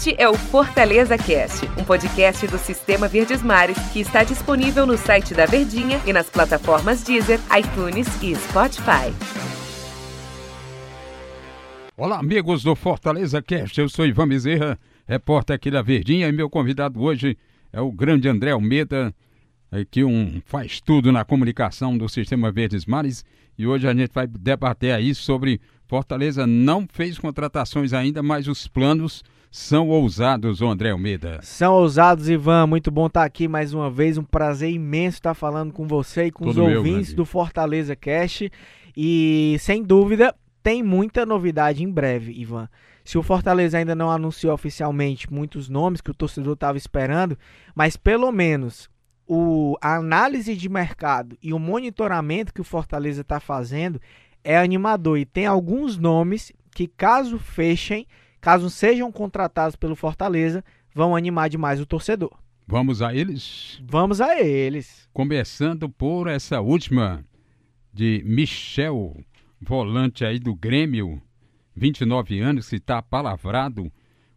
Este é o Fortaleza Cast, um podcast do Sistema Verdes Mares que está disponível no site da Verdinha e nas plataformas Deezer, iTunes e Spotify. Olá, amigos do Fortaleza Cast. Eu sou Ivan Bezerra, repórter aqui da Verdinha, e meu convidado hoje é o grande André Almeida, que um faz tudo na comunicação do Sistema Verdes Mares. E hoje a gente vai debater aí sobre Fortaleza não fez contratações ainda, mas os planos são ousados, André Almeida. São ousados, Ivan. Muito bom estar aqui mais uma vez. Um prazer imenso estar falando com você e com Todo os meu, ouvintes do Fortaleza Cast. E sem dúvida, tem muita novidade em breve, Ivan. Se o Fortaleza ainda não anunciou oficialmente muitos nomes que o torcedor estava esperando, mas pelo menos o, a análise de mercado e o monitoramento que o Fortaleza está fazendo é animador e tem alguns nomes que, caso fechem, caso sejam contratados pelo Fortaleza, vão animar demais o torcedor. Vamos a eles? Vamos a eles. Começando por essa última de Michel, volante aí do Grêmio, 29 anos, que está palavrado.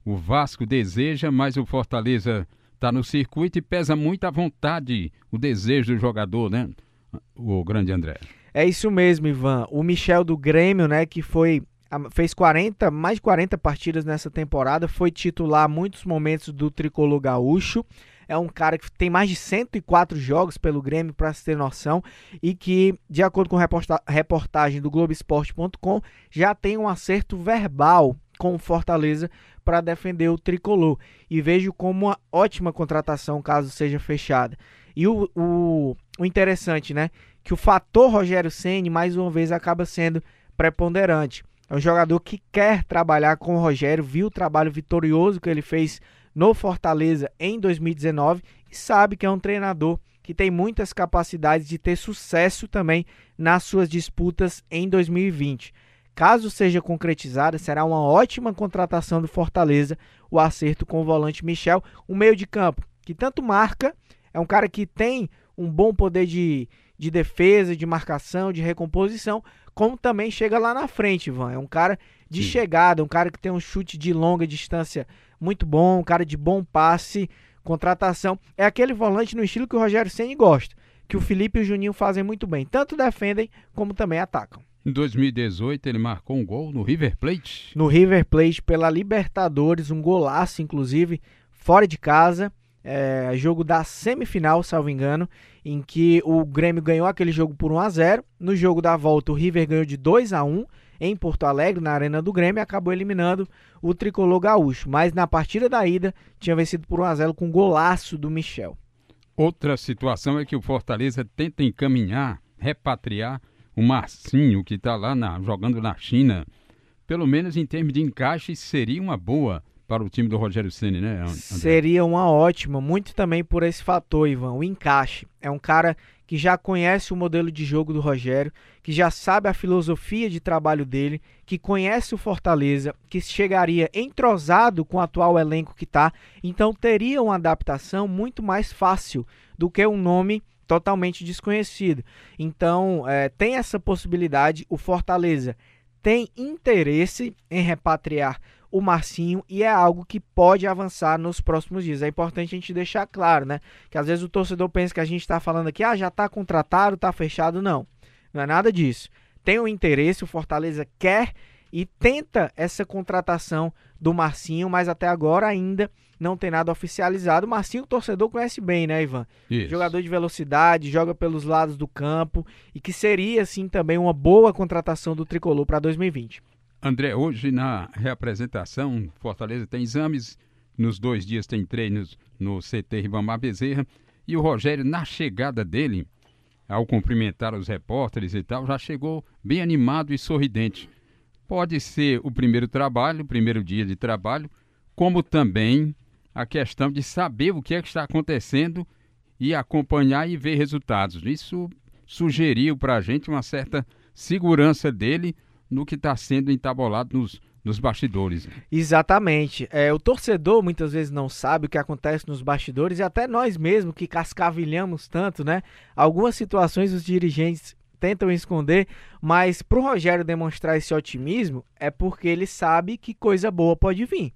O Vasco deseja, mas o Fortaleza está no circuito e pesa muito a vontade, o desejo do jogador, né? O grande André. É isso mesmo, Ivan. O Michel do Grêmio, né, que foi fez 40, mais de 40 partidas nessa temporada, foi titular muitos momentos do tricolor gaúcho. É um cara que tem mais de 104 jogos pelo Grêmio, para se ter noção, e que, de acordo com reporta reportagem do Globoesporte.com, já tem um acerto verbal com o Fortaleza para defender o tricolor. E vejo como uma ótima contratação caso seja fechada. E o, o, o interessante, né? Que o fator Rogério Ceni mais uma vez acaba sendo preponderante. É um jogador que quer trabalhar com o Rogério, viu o trabalho vitorioso que ele fez no Fortaleza em 2019 e sabe que é um treinador que tem muitas capacidades de ter sucesso também nas suas disputas em 2020. Caso seja concretizada, será uma ótima contratação do Fortaleza o acerto com o volante Michel, um meio de campo que tanto marca é um cara que tem um bom poder de, de defesa, de marcação, de recomposição, como também chega lá na frente, Ivan. É um cara de Sim. chegada, um cara que tem um chute de longa distância muito bom, um cara de bom passe, contratação. É aquele volante no estilo que o Rogério Ceni gosta, que o Felipe e o Juninho fazem muito bem. Tanto defendem como também atacam. Em 2018 ele marcou um gol no River Plate. No River Plate pela Libertadores, um golaço inclusive, fora de casa é, jogo da semifinal, salvo engano, em que o Grêmio ganhou aquele jogo por 1 a 0 No jogo da volta, o River ganhou de 2 a 1 em Porto Alegre, na Arena do Grêmio, e acabou eliminando o tricolor gaúcho. Mas na partida da ida, tinha vencido por 1 a 0 com um golaço do Michel. Outra situação é que o Fortaleza tenta encaminhar, repatriar o Marcinho, que está lá na, jogando na China. Pelo menos em termos de encaixe, seria uma boa para o time do Rogério Ceni, né? André? Seria uma ótima, muito também por esse fator, Ivan, o encaixe. É um cara que já conhece o modelo de jogo do Rogério, que já sabe a filosofia de trabalho dele, que conhece o Fortaleza, que chegaria entrosado com o atual elenco que está, então teria uma adaptação muito mais fácil do que um nome totalmente desconhecido. Então, é, tem essa possibilidade. O Fortaleza tem interesse em repatriar o Marcinho e é algo que pode avançar nos próximos dias. É importante a gente deixar claro, né? Que às vezes o torcedor pensa que a gente está falando aqui, ah, já está contratado, está fechado. Não, não é nada disso. Tem o um interesse, o Fortaleza quer e tenta essa contratação do Marcinho, mas até agora ainda não tem nada oficializado. O Marcinho, o torcedor conhece bem, né, Ivan? Isso. Jogador de velocidade, joga pelos lados do campo e que seria, assim, também uma boa contratação do tricolor para 2020. André, hoje na reapresentação, Fortaleza tem exames, nos dois dias tem treinos no CT Ribamar Bezerra, e o Rogério, na chegada dele, ao cumprimentar os repórteres e tal, já chegou bem animado e sorridente. Pode ser o primeiro trabalho, o primeiro dia de trabalho, como também a questão de saber o que é que está acontecendo e acompanhar e ver resultados. Isso sugeriu para a gente uma certa segurança dele no que está sendo entabolado nos, nos bastidores. Exatamente. É, o torcedor muitas vezes não sabe o que acontece nos bastidores e até nós mesmos que cascavilhamos tanto, né? Algumas situações os dirigentes tentam esconder, mas para o Rogério demonstrar esse otimismo é porque ele sabe que coisa boa pode vir.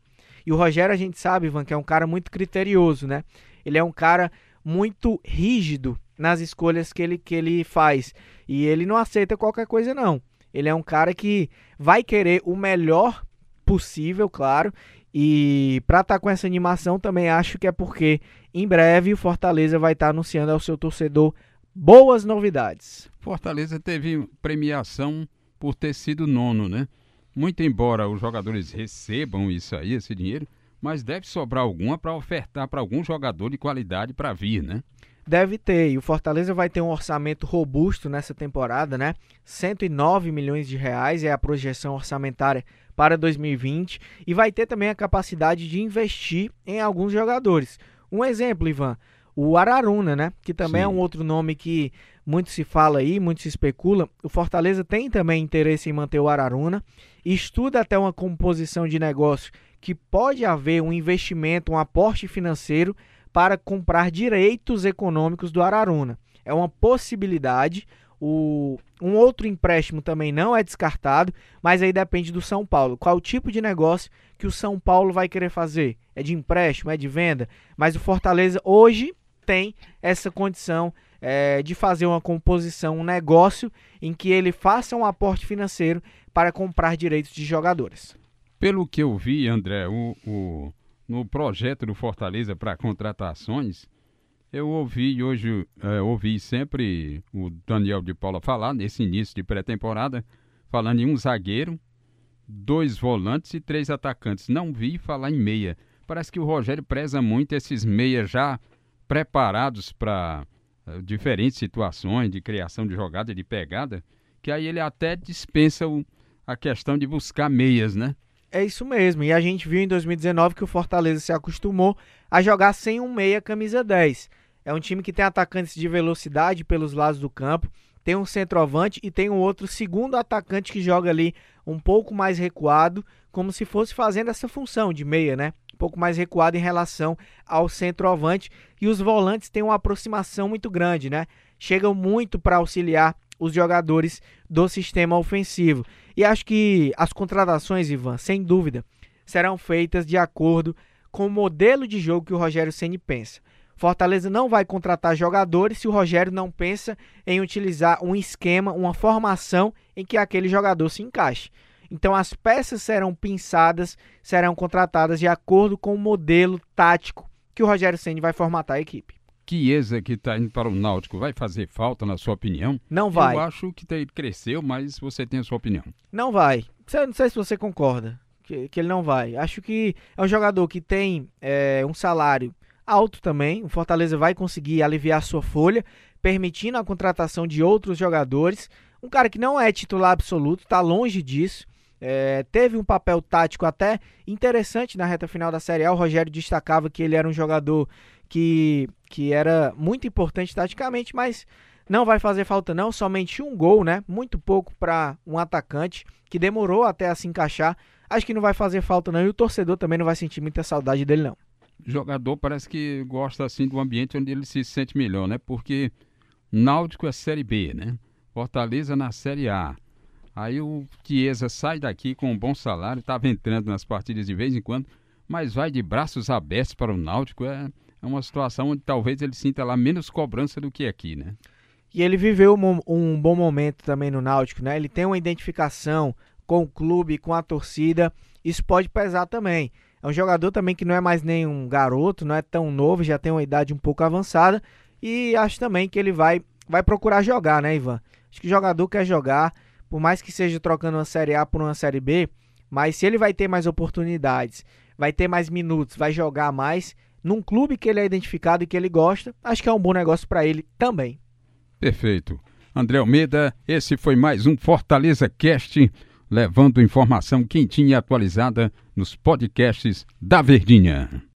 E o Rogério, a gente sabe, Ivan, que é um cara muito criterioso, né? Ele é um cara muito rígido nas escolhas que ele, que ele faz. E ele não aceita qualquer coisa, não. Ele é um cara que vai querer o melhor possível, claro. E para estar tá com essa animação, também acho que é porque em breve o Fortaleza vai estar tá anunciando ao seu torcedor boas novidades. Fortaleza teve premiação por ter sido nono, né? Muito embora os jogadores recebam isso aí, esse dinheiro, mas deve sobrar alguma para ofertar para algum jogador de qualidade para vir, né? Deve ter, e o Fortaleza vai ter um orçamento robusto nessa temporada, né? 109 milhões de reais é a projeção orçamentária para 2020 e vai ter também a capacidade de investir em alguns jogadores. Um exemplo, Ivan, o Araruna, né? Que também é Sim. é um outro nome que muito se fala aí, muito se especula. O Fortaleza tem também interesse em manter o Araruna, estuda até uma composição de negócio que pode haver um investimento, um aporte financeiro para comprar direitos econômicos do Araruna. É uma possibilidade. O, um outro empréstimo também não é descartado, mas aí depende do São Paulo. Qual o tipo de negócio que o São Paulo vai querer fazer? É de empréstimo, é de venda? Mas o Fortaleza hoje tem essa condição é, de fazer uma composição, um negócio em que ele faça um aporte financeiro para comprar direitos de jogadores. Pelo que eu vi, André, o, o no projeto do Fortaleza para contratações, eu ouvi hoje, é, ouvi sempre o Daniel de Paula falar nesse início de pré-temporada, falando em um zagueiro, dois volantes e três atacantes. Não vi falar em meia. Parece que o Rogério preza muito esses meias já preparados para é, diferentes situações de criação de jogada, de pegada, que aí ele até dispensa o, a questão de buscar meias, né? É isso mesmo. E a gente viu em 2019 que o Fortaleza se acostumou a jogar sem um meia camisa 10. É um time que tem atacantes de velocidade pelos lados do campo, tem um centroavante e tem um outro segundo atacante que joga ali um pouco mais recuado, como se fosse fazendo essa função de meia, né? Um pouco mais recuado em relação ao centroavante. E os volantes têm uma aproximação muito grande, né? Chegam muito para auxiliar os jogadores do sistema ofensivo. E acho que as contratações, Ivan, sem dúvida, serão feitas de acordo com o modelo de jogo que o Rogério Ceni pensa. Fortaleza não vai contratar jogadores se o Rogério não pensa em utilizar um esquema, uma formação em que aquele jogador se encaixe. Então as peças serão pensadas, serão contratadas de acordo com o modelo tático que o Rogério Ceni vai formatar a equipe. Chiesa que está indo para o Náutico vai fazer falta, na sua opinião? Não vai. Eu acho que ele cresceu, mas você tem a sua opinião. Não vai. Não sei se você concorda que, que ele não vai. Acho que é um jogador que tem é, um salário alto também. O Fortaleza vai conseguir aliviar sua folha, permitindo a contratação de outros jogadores. Um cara que não é titular absoluto, está longe disso. É, teve um papel tático até interessante na reta final da Série A. O Rogério destacava que ele era um jogador que, que era muito importante taticamente, mas não vai fazer falta não, somente um gol, né? Muito pouco para um atacante que demorou até a se encaixar. Acho que não vai fazer falta não e o torcedor também não vai sentir muita saudade dele não. Jogador parece que gosta assim do ambiente onde ele se sente melhor, né? Porque Náutico é Série B, né? Fortaleza na Série A. Aí o Chiesa sai daqui com um bom salário, estava entrando nas partidas de vez em quando, mas vai de braços abertos para o Náutico. É, é uma situação onde talvez ele sinta lá menos cobrança do que aqui, né? E ele viveu um, um bom momento também no Náutico, né? Ele tem uma identificação com o clube, com a torcida. Isso pode pesar também. É um jogador também que não é mais nem um garoto, não é tão novo, já tem uma idade um pouco avançada. E acho também que ele vai, vai procurar jogar, né, Ivan? Acho que o jogador quer jogar, por mais que seja trocando uma Série A por uma Série B, mas se ele vai ter mais oportunidades, vai ter mais minutos, vai jogar mais, num clube que ele é identificado e que ele gosta, acho que é um bom negócio para ele também. Perfeito. André Almeida, esse foi mais um Fortaleza Cast, levando informação quentinha e atualizada nos podcasts da Verdinha.